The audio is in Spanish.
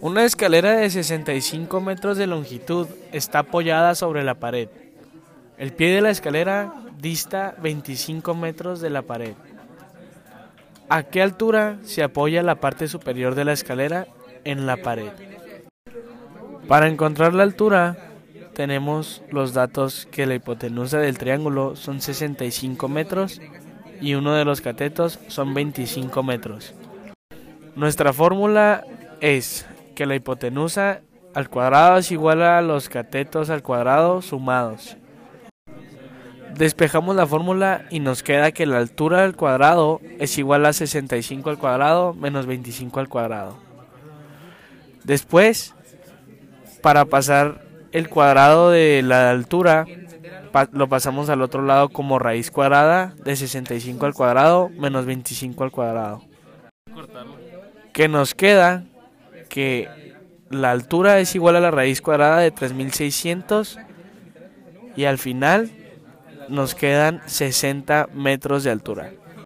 Una escalera de 65 metros de longitud está apoyada sobre la pared. El pie de la escalera dista 25 metros de la pared. ¿A qué altura se apoya la parte superior de la escalera en la pared? Para encontrar la altura, tenemos los datos que la hipotenusa del triángulo son 65 metros y uno de los catetos son 25 metros. Nuestra fórmula es que la hipotenusa al cuadrado es igual a los catetos al cuadrado sumados. Despejamos la fórmula y nos queda que la altura al cuadrado es igual a 65 al cuadrado menos 25 al cuadrado. Después, para pasar el cuadrado de la altura, lo pasamos al otro lado como raíz cuadrada de 65 al cuadrado menos 25 al cuadrado. Que nos queda que la altura es igual a la raíz cuadrada de 3600 y al final nos quedan 60 metros de altura.